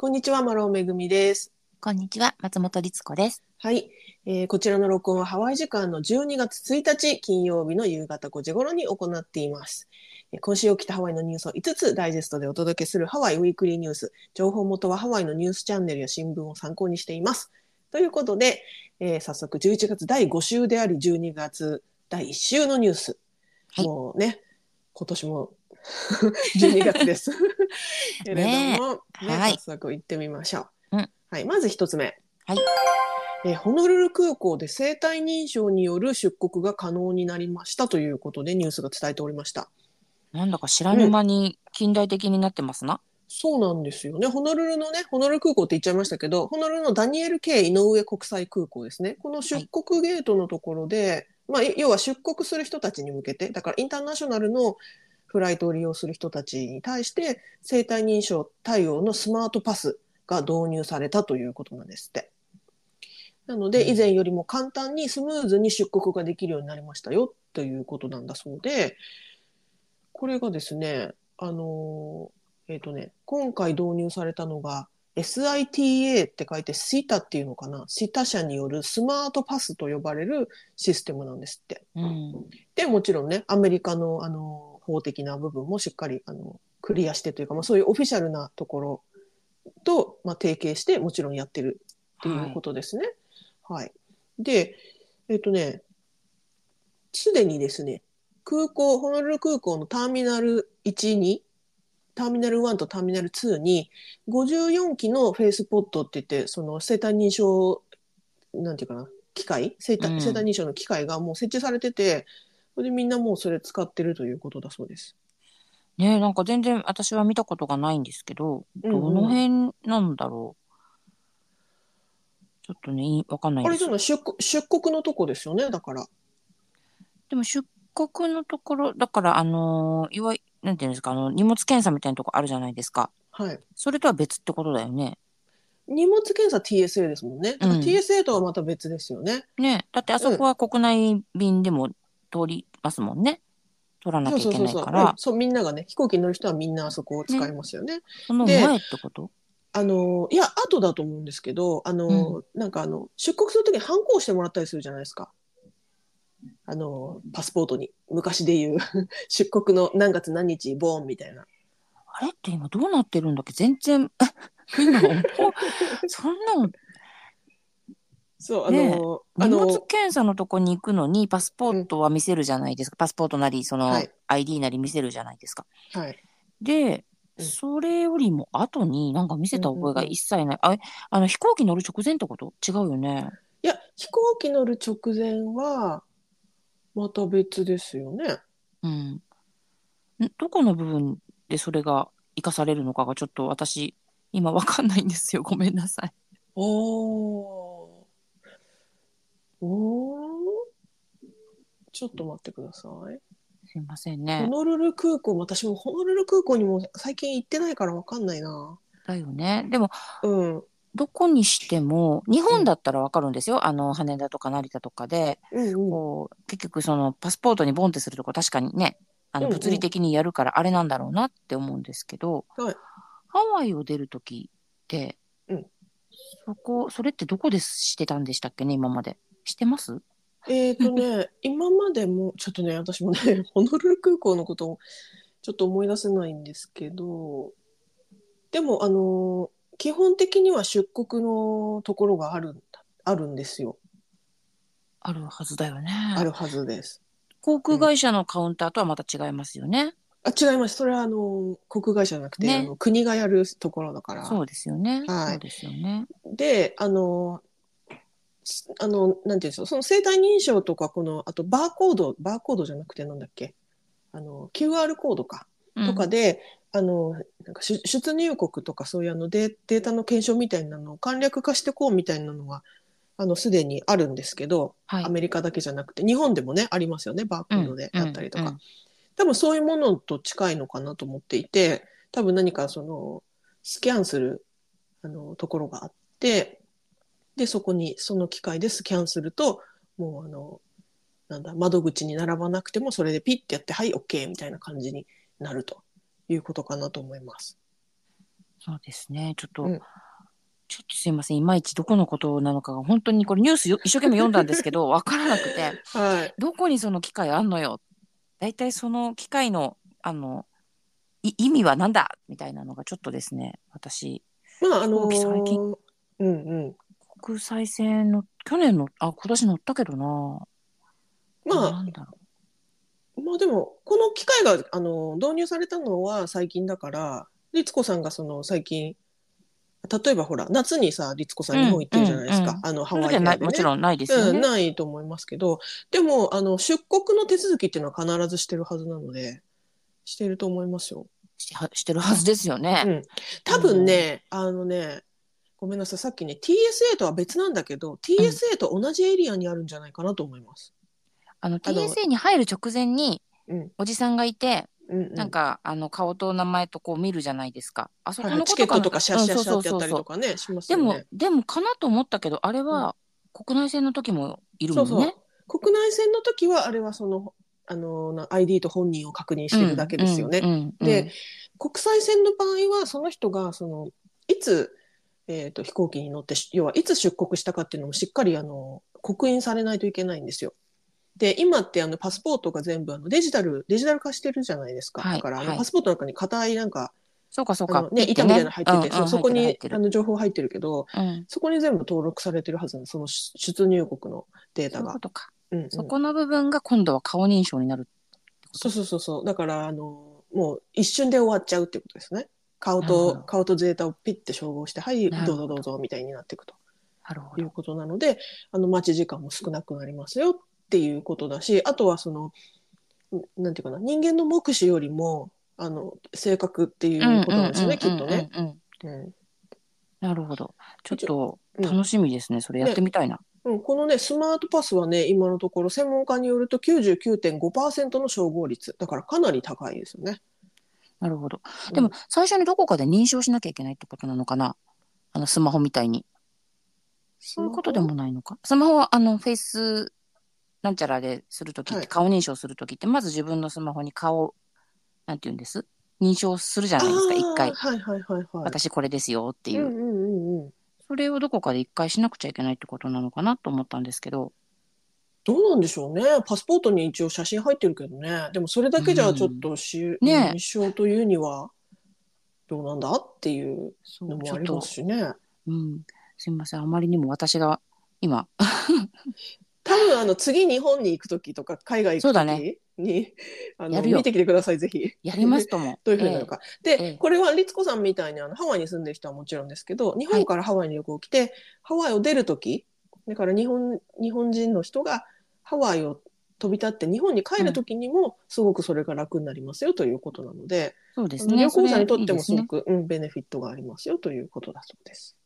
こんにちは、マローめぐみです。こんにちは、松本律子です。はい、えーこちらの録音はハワイ時間の12月1日金曜日の夕方5時頃に行っています。えー今週起きたハワイのニュースを5つダイジェストでお届けするハワイウィークリーニュース。情報元はハワイのニュースチャンネルや新聞を参考にしています。ということで、えー早速11月第5週であり12月第1週のニュース。はいもうね、今年も 12月です。けれども、ねはい早速行ってみましょう。うんはい、まず一つ目。はいえーホノルル空港で生体認証による出国が可能になりましたということでニュースが伝えておりました。なんだか知らぬ間に近代的になってますな。そうなんですよね。ホノルルのね、ホノルル空港って言っちゃいましたけど、ホノルルのダニエル K 井上国際空港ですね。この出国ゲートのところで、まあ、要は出国する人たちに向けて、だからインターナショナルのフライトを利用する人たちに対して、生体認証対応のスマートパスが導入されたということなんですって。なので、うん以前よりも簡単にスムーズに出国ができるようになりましたよということなんだそうで、これがですね、あのーえっ、とね、今回導入されたのが SITA って書いて SITA っていうのかな？SITA 社によるスマートパスと呼ばれるシステムなんですって。うん。で、もちろんね、アメリカのあの法的な部分もしっかりあのクリアしてというか、まあ、そういうオフィシャルなところと、まあ、提携してもちろんやってるっていうことですね。はい。で、えっ、とね、すでにですね、空港、ホノルル空港のターミナル1に、ターミナル1とターミナル2に、54機のフェイスポットって言って、その生体認証、なんていうかな、機械生体認証の機械がもう設置されてて、それでみんなもうそれ使ってるということだそうです。ねえ、なんか全然私は見たことがないんですけど、うんうんどの辺なんだろう。ちょっとね、いわかんないあです。れじゃない出国出国のとこですよね、だから。でも出国のところ、だからあのーいわゆなんていうんですか、あの、荷物検査みたいなとこあるじゃないですか。はい。それとは別ってことだよね。荷物検査 TSA ですもんね。うん TSA とはまた別ですよね。ねえだってあそこは国内便でも通りますもんね。取らなきゃいけないそうから、そうみんながね、飛行機に乗る人はみんなあそこを使いますよね。そので前ってこと？あの、いや、後だと思うんですけど、あの、なんかあの、出国するときに反抗してもらったりするじゃないですか。あの、パスポートに。昔で言う、出国の何月何日、ボーンみたいな。あれって今どうなってるんだっけ？全然、そんなの、そう、あねえの、あ荷物の、検査のとこに行くのにパスポートは見せるじゃないですか。パスポートなり、そのはい ID なり見せるじゃないですか。はい。で、うんそれよりも後になんか見せた覚えが一切ない。ああの飛行機乗る直前ってこと？違うよね。いや、飛行機乗る直前は、また別ですよね。うん。んどこの部分でそれが活かされるのかがちょっと私、今わかんないんですよ。ごめんなさい。おー。おー。ちょっと待ってください。すいませんホね。ノルル空港、私もホノルル空港にも最近行ってないからわかんないな。だよね。でも、うん。どこにしても、日本だったらわかるんですよ。あの、羽田とか成田とかで、うんうん。こう、結局そのパスポートにボンってするとこ確かにね、あの、うんうん物理的にやるからあれなんだろうなって思うんですけど、はいハワイを出るときって、うんそこ、それってどこでしてたんでしたっけね、今まで。してます？えっ、とね、今までも、ちょっとね、私もね、ホノルル空港のことをちょっと思い出せないんですけど、でも、あの、基本的には出国のところがあるんだ、あるんですよ。あるはずだよね。あるはずです。航空会社のカウンターとはまた違いますよね。あ、違います。それは、あの、国外じゃなくて、ねあの国がやるところだから。そうですよね。はいそうですよね。で、あの、すあの、なんていうんですか、その生体認証とか、この、あとバーコード、バーコードじゃなくてなんだっけ、あの、QR コードか、うん。とかで、あの、なんか出出入国とかそういうあのデデータの検証みたいなのを簡略化してこうみたいなのが、あの、すでにあるんですけど、はい。アメリカだけじゃなくて、日本でもね、ありますよね、バーコードでやったりとか。うんうん。多分そういうものと近いのかなと思っていて、多分何かその、スキャンする、あの、ところがあって、で、そこに、その機械でスキャンすると、もうあの、なんだ、窓口に並ばなくても、それでピッてやって、はい、OK みたいな感じになるということかなと思います。そうですね。ちょっと、うんちょっとすいません。いまいちどこのことなのかが、本当にこれニュースよ一生懸命読んだんですけど、わからなくて、はい。どこにその機械あんのよ。大体その機械の、あの、い意味は何だ？みたいなのがちょっとですね、私、まあ、あのーうんうん。国際線の、去年の、あ、今年乗ったけどな。まあ、なんだろまあでも、この機械が、あの、導入されたのは最近だから、律子さんがその最近、例えばほら、夏にさ、律子さん日本行ってるじゃないですか。うんうんあの、う。ハそれじゃない、ワイでね。もちろんないですよね。うん、ないと思いますけど、でも、あの、出国の手続きっていうのは必ずしてるはずなので、してると思いますよ。ししてるはずですよね。うん多分ね、あのね、ごめんなさい、さっきね、TSA とは別なんだけど、TSA と同じエリアにあるんじゃないかなと思います。あの、あの TSA に入る直前に、うん。おじさんがいて、うん、うん。なんか、あの、顔と名前とこう見るじゃないですか。あそこはのチケットとかシャッシャッシャッってやったりとかね、しますでもよね。、でもかなと思ったけど、あれは国内線の時もいるもんね。そうそう。国内線の時は、あれはその、あの、な ID と本人を確認してるだけですよね。うんうんうんで、国際線の場合は、その人が、その、いつ、えっ、と、飛行機に乗って、要はいつ出国したかっていうのもしっかり、あの、刻印されないといけないんですよ。で、今って、あの、パスポートが全部、あの、デジタル、デジタル化してるじゃないですか。はいだから、あの、はいパスポートの中に硬い、なんか、そうかそうか。ね、板みたいなの入ってて、うんうんそうそこにあの、情報入ってるけど、入ってるそこに全部登録されてるはずなんですその出出入国のデーうん。そういうタがこ。とか。うんうんそこの部分が今度は顔認証になる。そうそうそうそう。だから、あの、もう一瞬で終わっちゃうってことですね。顔と顔とデータをピッて照合して、はい、どどうぞどうぞみたいになっていくと。いうことなので、あの、待ち時間も少なくなりますよっていうことだし、あとはその、んなんていうかな、人間の目視よりも、あの、正確っていうことなんですよね、きっとね。。なるほど。ちょっとうん楽しみですね。それやってみたいな。うん、このね、スマートパスはね、今のところ専門家によると99.5%の照合率。だからかなり高いですよね。なるほど。うんでも、最初にどこかで認証しなきゃいけないってことなのかな？あの、スマホみたいに。そういうことでもないのか？スマホ？は、あの、フェイスなんちゃらでするときって、はい顔認証するときって、まず自分のスマホに顔、なんて言うんです？認証するじゃないですか、一回。はいはいはいはい。私これですよっていうう。んうんうんうん。それをどこかで一回しなくちゃいけないってことなのかなと思ったんですけど。どうなんでしょうね。パスポートに一応写真入ってるけどね。でもそれだけじゃちょっとし、ねえ認証というにはどうなんだっていうそのもありますしね。うん。すみません。あまりにも私が今、多分あの次日本に行く時とか海外行く時に、あの見てきてくださいぜひ。やりますとも。どういうふうになるか。ええで、これは律子さんみたいにあのハワイに住んでる人はもちろんですけど、日本からハワイに旅行来て、ハワイを出るとき、だから日本日本人の人がハワイを飛び立って日本に帰るときにもすごくそれが楽になりますよということなので、そうですね。旅行者にとってもすごくうん、ベネフィットがありますよということだそうです。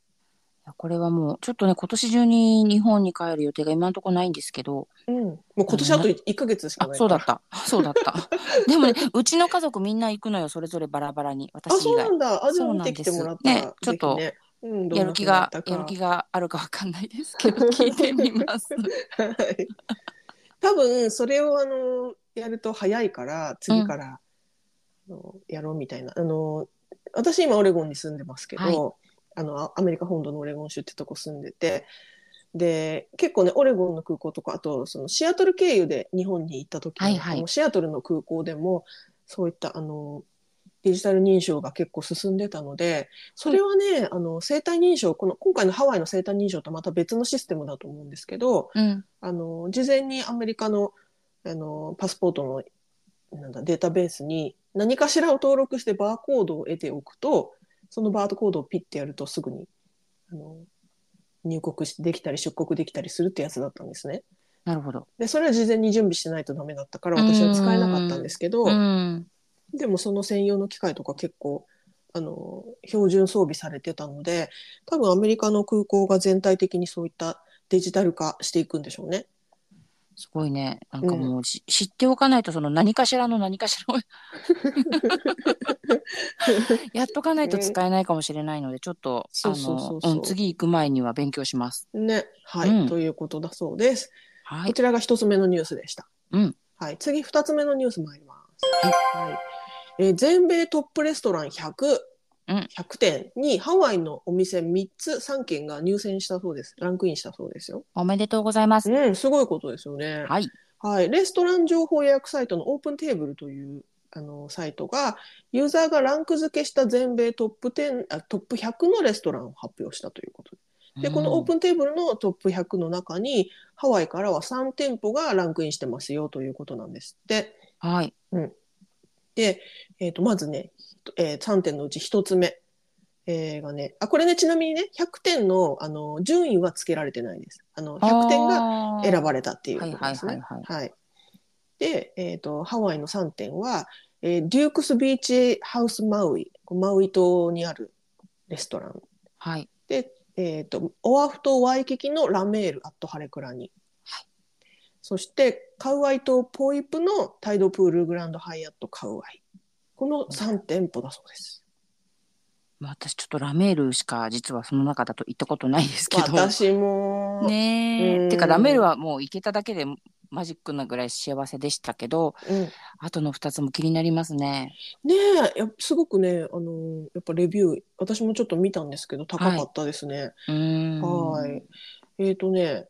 これはもう、ちょっとね、今年中に日本に帰る予定が今のところないんですけど、うん、もう今年あと1ヶ月しかあな、いそうだった。そうだった。でもね、うちの家族みんな行くのよ、それぞれバラバラに。あ、私以そうな外。んだ。あ、じゃあそう見てきてもらったら、ねちょっとうん、やなる気が、やる気があるかわかんないですけど、聞いてみます。はい。多分、それを、あの、やると早いから、次から、あのやろうみたいな。あの、私今オレゴンに住んでますけど、はいあの、あアメリカ本土のオレゴン州ってとこ住んでて、で、結構ね、オレゴンの空港とか、あと、そのシアトル経由で日本に行った時はいはいシアトルの空港でも、そういった、あの、デジタル認証が結構進んでたので、それはね、あの、生体認証、この、今回のハワイの生体認証とまた別のシステムだと思うんですけど、うん。あの、事前にアメリカの、あの、パスポートの、なんだ、データベースに何かしらを登録してバーコードを得ておくと、そのバーコードをピッてやるとすぐに、あの、入国しできたり出国できたりするってやつだったんですね。なるほど。で、それは事前に準備してないとダメだったから私は使えなかったんですけど、うん。でもその専用の機械とか結構、あの、標準装備されてたので、多分アメリカの空港が全体的にそういったデジタル化していくんでしょうね。すごいね。なんかもうし、知っておかないと、その何かしらの何かしらを やっとかないと使えないかもしれないので、ちょっと、あそうそうそうそうの、うん、次行く前には勉強します。ね。はい、うんということだそうです。はい。こちらが一つ目のニュースでした。うん。はい。次、二つ目のニュース参ります。はい。えー全米トップレストラン100。うん100点にハワイのお店3つ3軒が入選したそうです。ランクインしたそうですよ。おめでとうございます。うん、すごいことですよね。はい。はい、レストラン情報予約サイトのオープンテーブルというあのサイトがユーザーがランク付けした全米トップ10あトップ100のレストランを発表したということででこのオープンテーブルのトップ100の中にハワイからは3店舗がランクインしてますよということなんですって。ン。はい。で、えー、とまずね、えー3点のうち1つ目、えーがねあこれねちなみにね100点のあの順位はつけられてないです。あの100点が選ばれたっていうことですね。はいはいはい。で、えっ、と、ハワイの3点は、えーデュークスビーチハウスマウイ、マウイ島にあるレストラン。はい。で、えっ、と、オアフ島ワイキキのラメールアットハレクラに。そして、カウアイ島ポイプのタイドプールグランドハイアットカウアイ。この3店舗だそうです。まあ私ちょっとラメールしか実はその中だと行ったことないですけど。私も、ねえ。うんてかラメールはもう行けただけでマジックなぐらい幸せでしたけど、うん、あとの2つも気になりますね。ねえやすごくね、あのーやっぱレビュー、私もちょっと見たんですけど、高かったですね。はい。えっ、とね、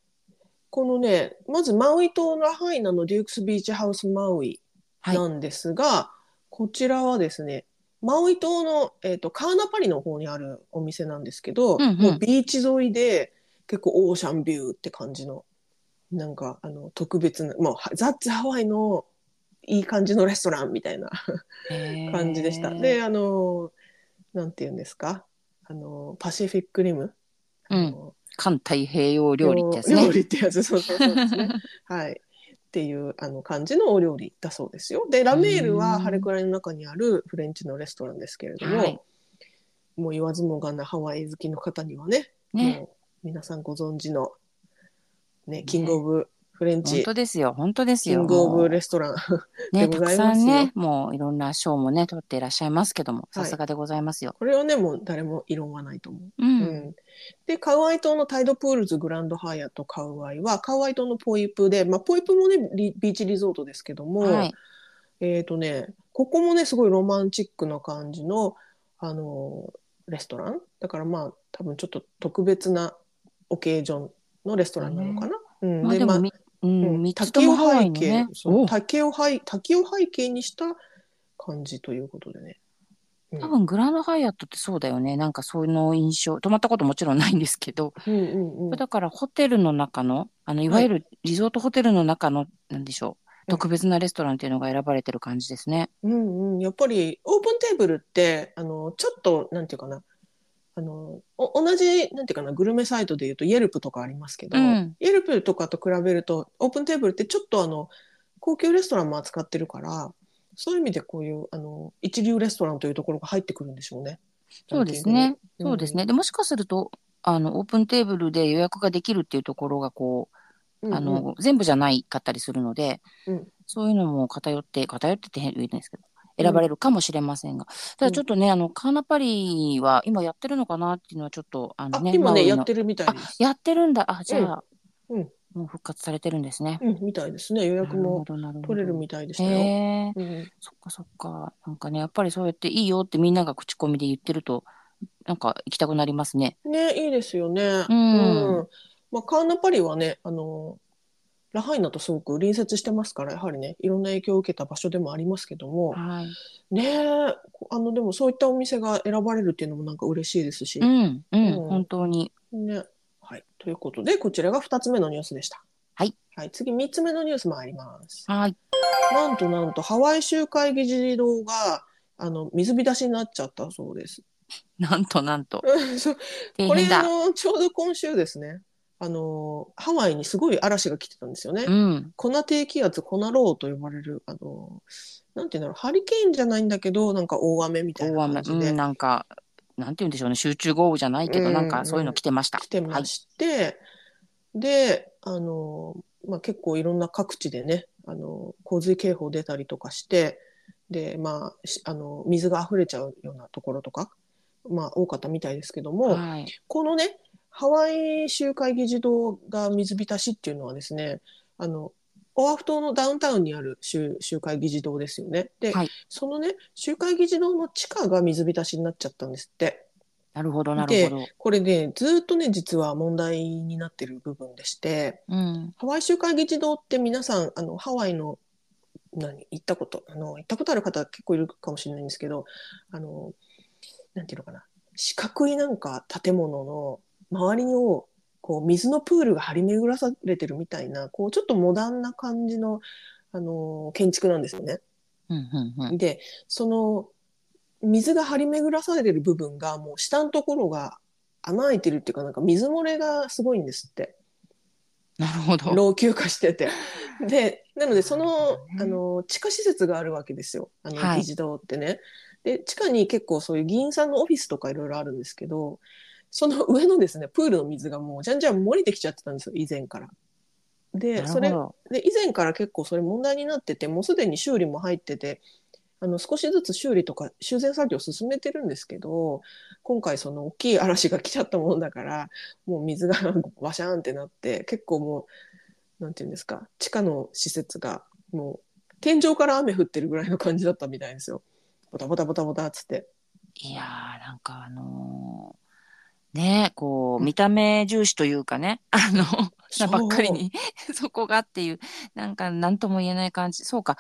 このね、まずマウイ島のラハイナのデュークスビーチハウスマウイはい。なんですが、こちらはですね、マウイ島の、えー、とカーナパリの方にあるお店なんですけど、うんうん。もうビーチ沿いで結構オーシャンビューって感じの、なんかあの特別な、もうはザッツハワイのいい感じのレストランみたいな 感じでした。で、あの、なんて言うんですか、あの、パシフィックリム？うん環太平洋料理ってやつね。料理ってやつ、そうそうそうですね。はい。っていうあの感じのお料理だそうですよ。で、ラメールはハレクラニの中にあるフレンチのレストランですけれども、はいもう言わずもがなハワイ好きの方にはね、ね。もう皆さんご存知の、ね、キングオブフレン本チ、当ですよ。本当ですよ。キングオブレストラン。ね、でたくございますよさんね、もういろんな賞もね、取っていらっしゃいますけども、はいさすがでございますよ。これはね、もう誰も異論はないと思う。う。うんん、でカウアイ島のタイドプールズグランドハイアットカウアイはカウアイ島のポイプで、まあ、ポイプもねリビーチリゾートですけども、はい。えっ、とねここもねすごいロマンチックな感じのあのレストラン？だからまあ多分ちょっと特別なオケージョンのレストランなのかな？うん、まあでも、みううんん、三つともハワイの滝をね背景。そうお滝を背滝を背景にした感じということでね。うん。多分グランドハイアットってそうだよね。なんかそういうの印象、泊まったこともちろんないんですけど、うんうんうん。だからホテルの中の、あの、いわゆるリゾートホテルの中の、なんでしょう、うん。特別なレストランっていうのが選ばれてる感じですね。うんうん、やっぱりオープンテーブルってあのちょっとなんていうかなあのお同じなんていうかなグルメサイトでいうとイェルプとかありますけど、うんイェルプとかと比べるとオープンテーブルってちょっとあの高級レストランも扱ってるからそういう意味でこういうあの一流レストランというところが入ってくるんでしょうね。そうですね。そうですね。で、もしかすると、あの、オープンテーブルで予約ができるっていうところが、こう、うんあの、全部じゃないかったりするので、うんそういうのも偏って、偏ってって言うんですけど、選ばれるかもしれませんが、ただちょっとね、あの、カーナパリは今やってるのかなっていうのはちょっと、あのね、あ今ねやってるみたいあです。、やってるんだ。あ、じゃあ、うんうんもう復活されてるんですね。うん、みたいですね予約も取れるみたいでしたよ。へえ、うんそっかそっか。なんかね、やっぱりそうやっていいよってみんなが口コミで言ってると、なんか行きたくなりますね。ね、いいですよね。うんまあ、カーナパリはね、あの、ラハイナとすごく隣接してますから、やはりね、いろんな影響を受けた場所でもありますけども、はい。ねえ、あの、でもそういったお店が選ばれるっていうのもなんか嬉しいですしう、ん、うん、うん本当に。ね。はい。ということで、こちらが2つ目のニュースでした。はい。はい、次3つ目のニュース参ります。はい。なんとなんと、ハワイ州会議事堂が、あの、水浸しになっちゃったそうです。なんとなんと。これのちょうど今週ですねあのハワイにすごい嵐が来てたんですよね。うん。粉低気圧粉ローと呼ばれるあのなんていうんだろうハリケーンじゃないんだけどなんか大雨みたいな大雨。感じでうん、なんか、なんて言うんでしょうね。集中豪雨じゃないけど、うんなんかそういうの来てました。来てまして、であの、まあ、結構いろんな各地でねあの洪水警報出たりとかしてで、まあ、しあの水が溢れちゃうようなところとか、まあ、多かったみたいですけども、はい。はい。このね、ハワイ州会議事堂が水浸しっていうのはですね、あの、オアフ島のダウンタウンにある集集会議事堂ですよね。で、はい。そのね、集会議事堂の地下が水浸しになっちゃったんですって。なるほど、なるほど。これね、ずっとね、実は問題になってる部分でして、うん。ハワイ集会議事堂って皆さん、あの、ハワイの、何、行ったこと、あの、行ったことある方結構いるかもしれないんですけど、あの、なんていうのかな、四角いなんか建物の周りを、こう、水のプールが張り巡らされてるみたいな、こう、ちょっとモダンな感じの、あの、建築なんですよね。うん、うん、うん。で、その、水が張り巡らされてる部分が、もう下のところが穴開いてるっていうか、なんか水漏れがすごいんですって。なるほど。老朽化してて。で、なので、その、あの、地下施設があるわけですよ。あの、はい議事堂ってね。で、地下に結構そういう議員さんのオフィスとかいろいろあるんですけど、その上のですね、プールの水がもうじゃんじゃん漏れてきちゃってたんですよ、以前から。なで、るそれ。で、以前から結構それ問題になってて、もうすでに修理も入ってて、あの、少しずつ修理とか修繕作業を進めてるんですけど、今回その大きい嵐が来ちゃったものだから、もう水がワシャーンってなって、結構もう、なんていうんですか、地下の施設がもう天井から雨降ってるぐらいの感じだったみたいですよ。ボタボタボタボタっつって。いやー、なんかあのーねこう、見た目重視というかね、あの、なばっかりに、そこがっていう、なんか何とも言えない感じ。そうか、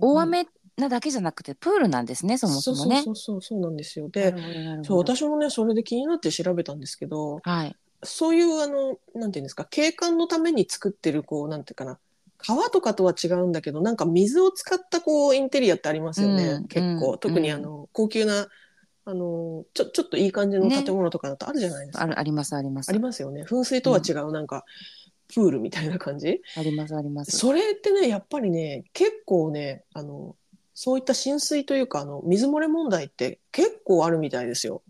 大雨なだけじゃなくて、プールなんですね、そもそもね。そうそうそうそうなんですよ。なで、そう、私もね、それで気になって調べたんですけど、はい。そういうあの、なんていうんですか、景観のために作ってる、こう、なんていうかな、川とかとは違うんだけど、なんか水を使ったこう、インテリアってありますよね、うん結構。うん特にあの、高級な、あの、ちょ、ちょっといい感じのね建物とかだとあるじゃないですか。あるあります、あります。ありますよね。噴水とは違う、なんか、プールみたいな感じ？あります、あります。それってね、やっぱりね、結構ね、あの、そういった浸水というか、あの、水漏れ問題って結構あるみたいですよ。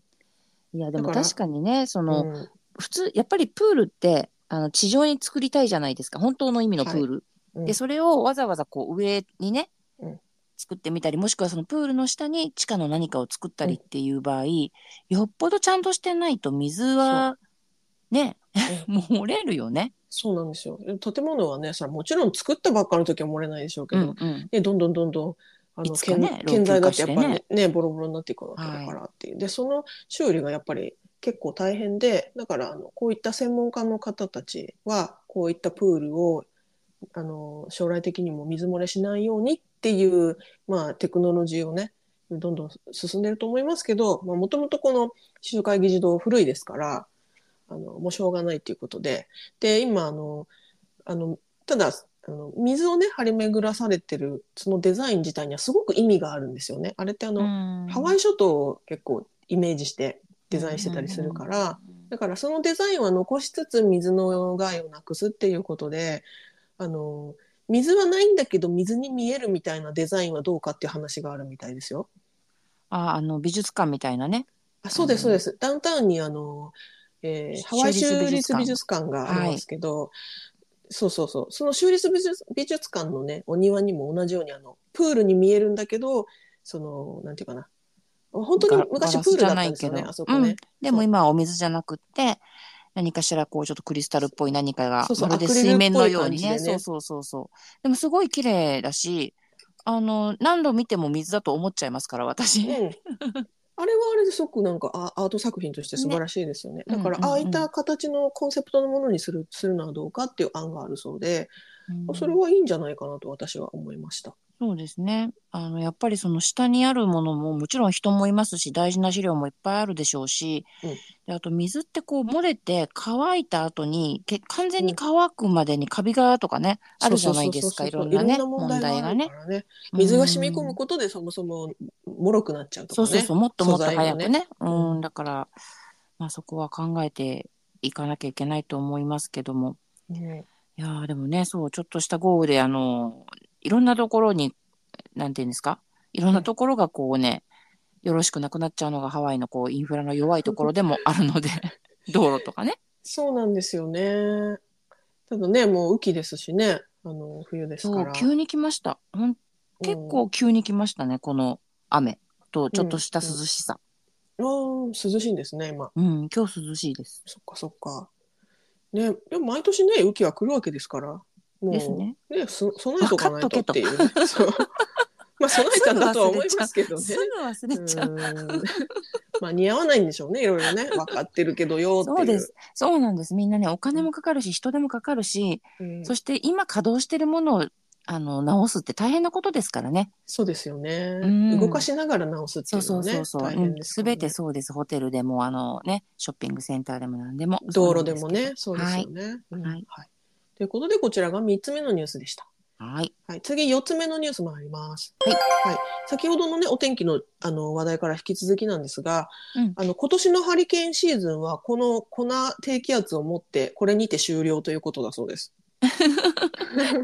いや、でも確かにね、その、うん普通、やっぱりプールって、あの、地上に作りたいじゃないですか。本当の意味のプール。うんで、それをわざわざこう上にね、うん作ってみたり、もしくはそのプールの下に地下の何かを作ったりっていう場合、よっぽどちゃんとしてないと水は、ね、漏れるよね。そうなんですよ。建物はね、それはもちろん作ったばっかの時は漏れないでしょうけど、うんうん。でどんどんどんどんあいの、ね建建材だってやっぱりねねボロボロになっていくわけだからっていう、でその修理がやっぱり結構大変でだからあのこういった専門家の方たちはこういったプールをあの将来的にも水漏れしないようにっていう、まあ、テクノロジーをねどんどん進んでると思いますけどもともとこの集会議事堂古いですからあのもうしょうがないっていうことで。で今あのあのただあの水をね張り巡らされてるそのデザイン自体にはすごく意味があるんですよね。あれってあの、ハワイイ諸島を結構イメージしてデザインしてたりするから、だからそのデザインは残しつつ水の害をなくすっていうことであの水はないんだけど水に見えるみたいなデザインはどうかっていう話があるみたいですよ。あ、あの、美術館みたいなね。あそうですうんそうです。ダウンタウンにあの、えーハワイ州立美術館がありますけど、そうそうそうその州立美術美術館のねお庭にも同じようにあのプールに見えるんだけどそのなんていうかな本当にガ昔プールだったんですよねあそこね。でも今はお水じゃなくって、何かしらこうちょっとクリスタルっぽい何かがそうそうまるで水面のようにね。ねそうそうそうそう。でもすごい綺麗だし、あの、何度見ても水だと思っちゃいますから、私。うんあれはあれですごくなんかあアート作品として素晴らしいですよね。ねだから、ああいった形のコンセプトのものにするするのはどうかっていう案があるそうで、うんそれはいいんじゃないかなと私は思いました。そうですね。あの、やっぱりその下にあるものももちろん人もいますし、大事な資料もいっぱいあるでしょうし、うんであと水ってこう漏れて乾いた後に、け完全に乾くまでにカビがとかね、あるじゃないですか、いろんなね、問問題がね。水が染み込うんむことでそもそも脆くなっちゃうとかね。そうそうそう、もっともっと早くね。ううんん、だから、まあそこは考えていかなきゃいけないと思いますけども。ねいやーでもね、そう、ちょっとした豪雨で、あの、いろんなところに、なんていうんですか？いろんなところがこうね、よろしくなくなっちゃうのがハワイのこう、インフラの弱いところでもあるので、道路とかね。そうなんですよね。ただね、もう雨季ですしね、あの冬ですそう、から。急に来ました。ほん結構急に来ましたね、この雨とちょっとした涼しさ。うん。あー涼しいんですね、今。うん、今日涼しいです。そっかそっか。ね、でも毎年ね、雨季は来るわけですから。ですね。ね、そ備えとかないとっていうね。まあ備えたんだとは思いますけどね。すぐ忘れちゃう。うんまあ似合わないんでしょうね、いろいろね。分かってるけどよっていう。そうです。そうなんです。みんなね、お金もかかるし、人手もかかるし、うんそして今稼働してるものを、あの、直すって大変なことですからね。そうですよね、うん動かしながら直すってそいううのはね、そうそうそう。大うんすべてそうです。ホテルでも、あのね、ショッピングセンターでも何でも。道路でもね、そうですよね。うんはいということで、こちらが3つ目のニュースでした。はい。はい、次、4つ目のニュース参ります。はいはい、先ほどのね、お天気のあの話題から引き続きなんですが、うんあの今年のハリケーンシーズンは、この粉低気圧を持って、これにて終了ということだそうです。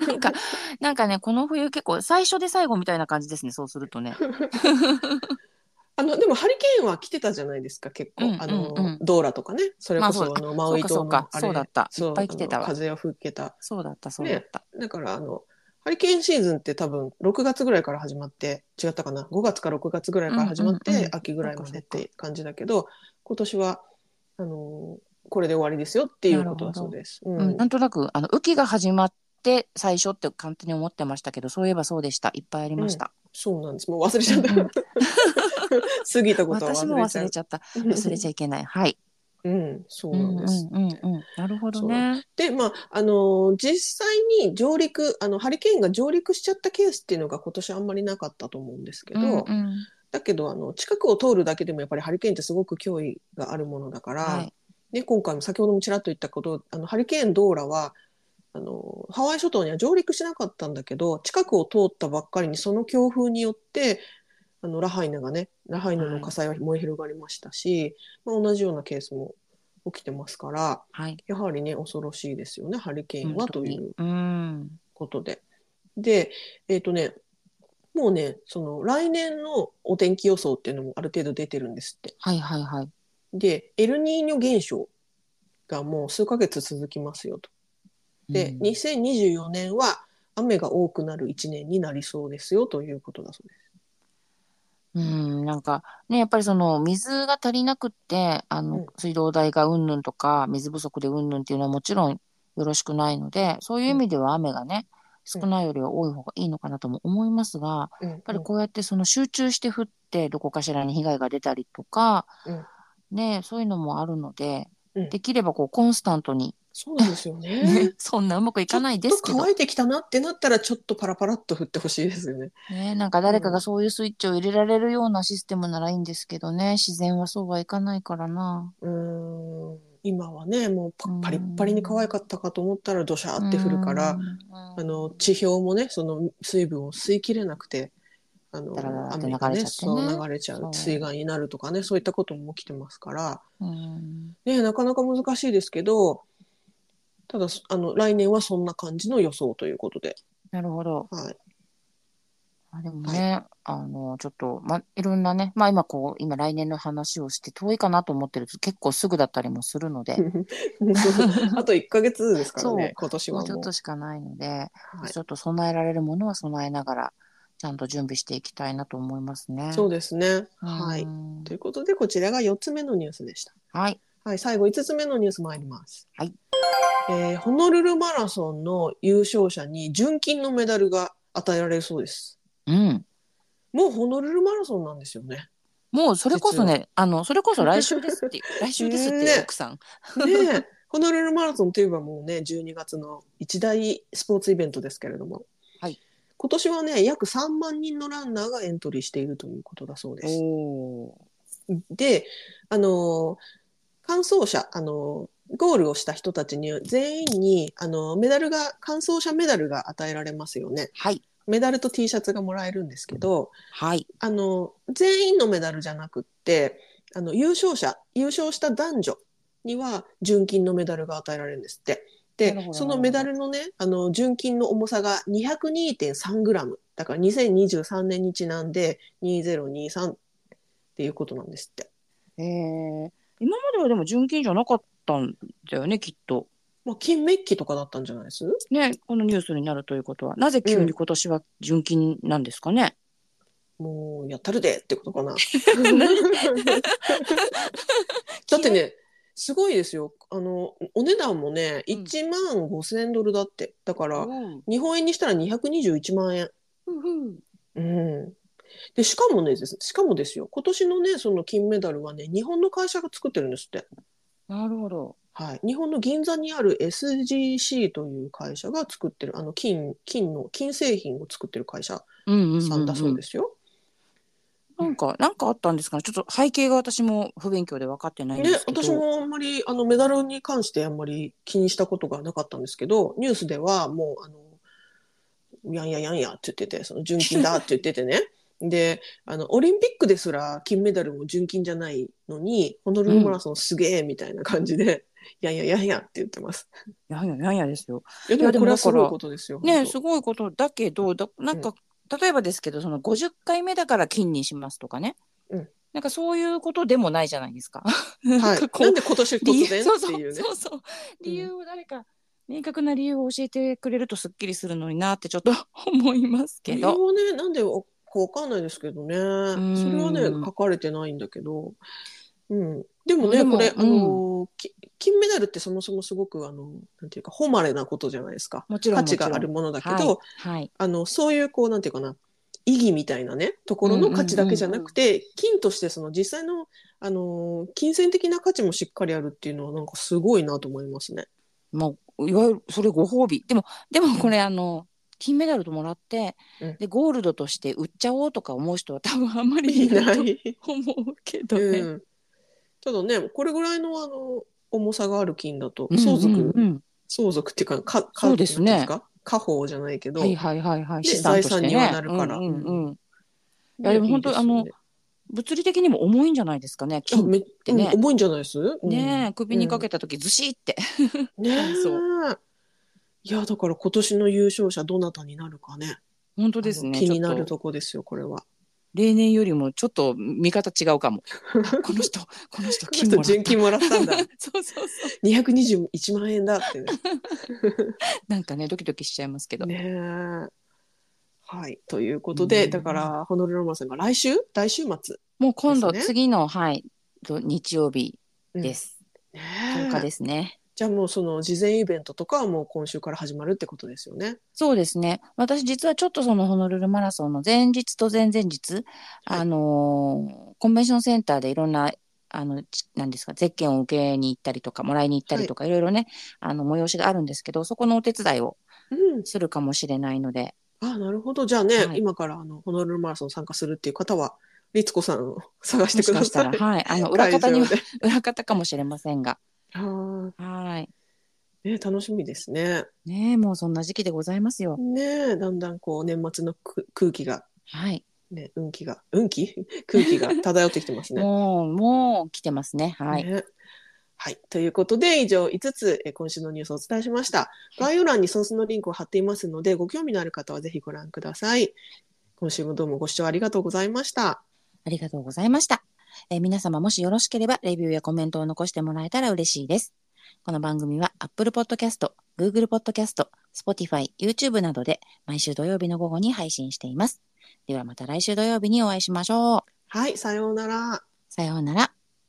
なんか、なんかね、この冬結構最初で最後みたいな感じですね、そうするとね。あのでもハリケーンは来てたじゃないですか、結構。うんうんうん。あのドーラとかね、それこそまああのマウイ島そうかのそうか。そうだった。そういっぱい来てたわ。あの風を吹けた。そうだった、そうだった。だからあの、ハリケーンシーズンって多分6月ぐらいから始まって、違ったかな、5月か6月ぐらいから始まって、うんうんうん秋ぐらいまでって感じだけど、今年は、あのこれで終わりですよっていうことだそうです。ううん、なんとなく、あの、雨季が始まって最初って勝手に思ってましたけど、そういえばそうでした。いっぱいありました。そうなんです。もう忘れちゃった。うんうん 過ぎたことは私も忘れちゃう。忘れちゃった。忘れちゃいけない。はい。うん、そううんうんなんです。うんうん。なるほどね。で、まあ、あのー実際に上陸、あの、ハリケーンが上陸しちゃったケースっていうのが今年あんまりなかったと思うんですけど、うんうんだけど、あの、近くを通るだけでもやっぱりハリケーンってすごく脅威があるものだから、はい。で、今回も先ほどもちらっと言ったこと、あの、ハリケーンドーラは、あの、ハワイ諸島には上陸しなかったんだけど、近くを通ったばっかりにその強風によって、あの、ラハイナがね、ラハイナの火災は燃え広がりましたし、まあ、同じようなケースも起きてますから、はい。やはりね、恐ろしいですよね、ハリケーンはといううん。ことで。で、えっ、とね、もうね、その来年のお天気予想っていうのもある程度出てるんですって。はいはいはい。で、エルニーニョ現象がもう数ヶ月続きますよと。で、うん。2024年は雨が多くなる1年になりそうですよということだそうです。うん、なんかね、やっぱりその水が足りなくって、あの、うん。水道代がうんぬんとか、水不足でうんぬんっていうのはもちろんよろしくないので、そういう意味では雨がね、うん。少ないよりは多い方がいいのかなとも思いますが、やっぱりこうやってその集中して降って、どこかしらに被害が出たりとか、うん。ね、そういうのもあるので、うん。できればこうコンスタントに、そうなんですよね。ね。そんなうまくいかないですけど。ちょっと、乾いてきたなってなったらちょっとパラパラっと降ってほしいですよね。ね、なんか誰かがそういうスイッチを入れられるようなシステムならいいんですけどね、自然はそうはいかないからな。うーん。今はねもうパうん。パリッパリに可愛かったかと思ったらドシャーって降るから、うん、あの地表もねその水分を吸いきれなくてあのダラダラって雨がね流れちゃってね。そう流れちゃそう。う水害になるとかねそういったことも起きてますから、うん。ね、なかなか難しいですけどただあの来年はそんな感じの予想ということで、なるほど。はい、あでもね、あの、ちょっと、ま、いろんなね、まあ今こう、今来年の話をして遠いかなと思ってると結構すぐだったりもするので、あと1ヶ月ですからね今年もうちょっとしかないので、はい。ちょっと備えられるものは備えながら、ちゃんと準備していきたいなと思いますね。そうですね。うんはい。ということで、こちらが4つ目のニュースでした。はい。はい、最後5つ目のニュース参ります。はい。えーホノルルマラソンの優勝者に純金のメダルが与えられるそうです。うん。もうホノルルマラソンなんですよね。もうそれこそね、あの、それこそ来週ですって、来週ですって、ね奥さん。ねえホノルルマラソンといえばもうね、12月の一大スポーツイベントですけれども。はい。今年はね、約3万人のランナーがエントリーしているということだそうです。おで、あの、完走者、あの、ゴールをした人たちに全員に、あの、メダルが、完走者メダルが与えられますよね。はい。メダルと T シャツがもらえるんですけど、はい。あの、全員のメダルじゃなくって、あの、優勝者、優勝した男女には純金のメダルが与えられるんですって。でそのメダルのね、あの、純金の重さが202.3グラム。だから2023年にちなんで2023っていうことなんですって。えー、今まではでも純金じゃなかったんだよね、きっと。まあ、金メッキとかだったんじゃないです？ね、このニュースになるということは、なぜ急に今年は純金なんですかね？もう、やったるでってことかな。だってね、すごいですよ。あの、お値段もね、うん1万5千ドルだって。だから、うん日本円にしたら221万円。うんうん。で、しかもね、しかもですよ、今年のね、その金メダルはね、日本の会社が作ってるんですって。なるほど。はい。日本の銀座にある SGC という会社が作ってる、あの、金、金の、金製品を作ってる会社さんだそうですよ。なんか、なんかあったんですかね？ちょっと背景が私も不勉強で分かってないんでねす、けど。私もあんまり、あの、メダルに関してあんまり気にしたことがなかったんですけど、ニュースではもう、あの、やんややんやって言ってて、その純金だって言っててね。で、あの、オリンピックですら金メダルも純金じゃないのに、ホノルルマラソンすげえみたいな感じで、やんややんやって言ってます。やんややんやですよ。いや、でももこれはすごいことですよ。ねすごいことだけど、だなんか、例えばですけど、その50回目だから金にしますとかね。うんなんかそういうことでもないじゃないですか。はい。なんかこうなんで今年突然そうそうっていうね。そうそう。理由を誰か、明確な理由を教えてくれるとすっきりするのになってちょっと 思いますけ理由ね、なんでかわかんないですけどね。んそれはね、書かれてないんだけど。うん。でもね、これ、うんあの、き金メダルってそもそもすごく、あの、なんていうか、誉れなことじゃないですか。もちろん価値があるものだけど、はい。はい。あの、そういう、こう、なんていうかな、意義みたいなね、ところの価値だけじゃなくて、金としてその実際の、あの、金銭的な価値もしっかりあるっていうのは、なんかすごいなと思いますね。もう、いわゆる、それご褒美。でも、でもこれあの、金メダルともらって、うんで、ゴールドとして売っちゃおうとか思う人は多分あんまりいいないと。思うけどね。うん。ただね、これぐらいの、あの、重さがある金だと、うん相続、うんうん相続っていうか、か、かそうですね家宝じゃないけど、はいはいはいはい。で資産としてね。財産にはなるからうんうんうん。ねいやでも本当いいですよね物理的にも重いんじゃないですかね。あ金めてねうん重いんじゃないです、うん首にかけて、た時ずしって。うんねえ そいや、だから今年の優勝者どなたになるかね。本当ですね。あの気になるとこですよ、これは。例年よりもちょっと見方違うかも。あ この人、この人この人純金もらったんだ。そうそうそう。221万円だってね。なんかね、ドキドキしちゃいますけど。ねえ。はい。ということで、うんだから、ホノルルマラソンが来週？来週末。もう今度、次の、はい、と日曜日です。ね10日えですね。じゃあもうその事前イベントとかはもう今週から始まるってことですよね。そうですね。私実はちょっとそのホノルルマラソンの前日と前々日、はいあのーコンベンションセンターでいろんな、あの、ちなんですか、ゼッケンを受けに行ったりとか、もらいに行ったりとか、いろいろね、あの、催しがあるんですけど、そこのお手伝いをうん。するかもしれないので、あなるほど。じゃあね、はい今からあのホノルルマラソン参加するっていう方は、律子さんを探してくだもしかしたさい。ら、はい、あの、裏方には会、裏方かもしれませんが、ははい。い。ね、楽しみですね。ねえ、もうそんな時期でございますよ。ねだんだんこう年末のく空気が、はい。ね、運気が、運気？空気が漂ってきてますね。もう、もう来てますね。はい。ねはい。ということで、以上5つ、えー今週のニュースをお伝えしました。概要欄にソースのリンクを貼っていますので、ご興味のある方はぜひご覧ください。今週もどうもご視聴ありがとうございました。ありがとうございました。えー皆様もしよろしければ、レビューやコメントを残してもらえたら嬉しいです。この番組は Apple Podcast、Google Podcast、Spotify、YouTube などで毎週土曜日の午後に配信しています。ではまた来週土曜日にお会いしましょう。はい、さようなら。さようなら。